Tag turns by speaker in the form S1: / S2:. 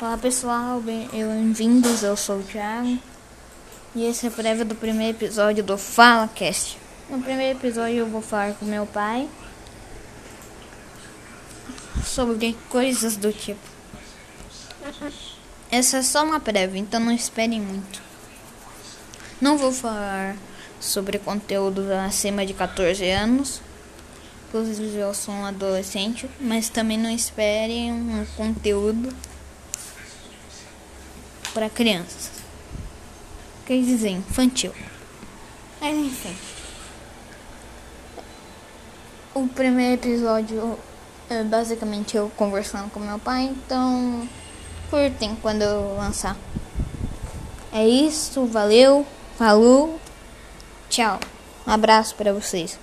S1: Olá pessoal, bem-vindos, eu sou o Thiago e esse é a prévia do primeiro episódio do FalaCast. No primeiro episódio eu vou falar com meu pai sobre coisas do tipo. Essa é só uma prévia, então não esperem muito. Não vou falar sobre conteúdo acima de 14 anos, inclusive eu sou um adolescente, mas também não esperem um conteúdo para crianças. Quer dizer, infantil. Mas enfim. O primeiro episódio é basicamente eu conversando com meu pai, então curtem quando eu lançar. É isso, valeu, falou, tchau. Um abraço para vocês.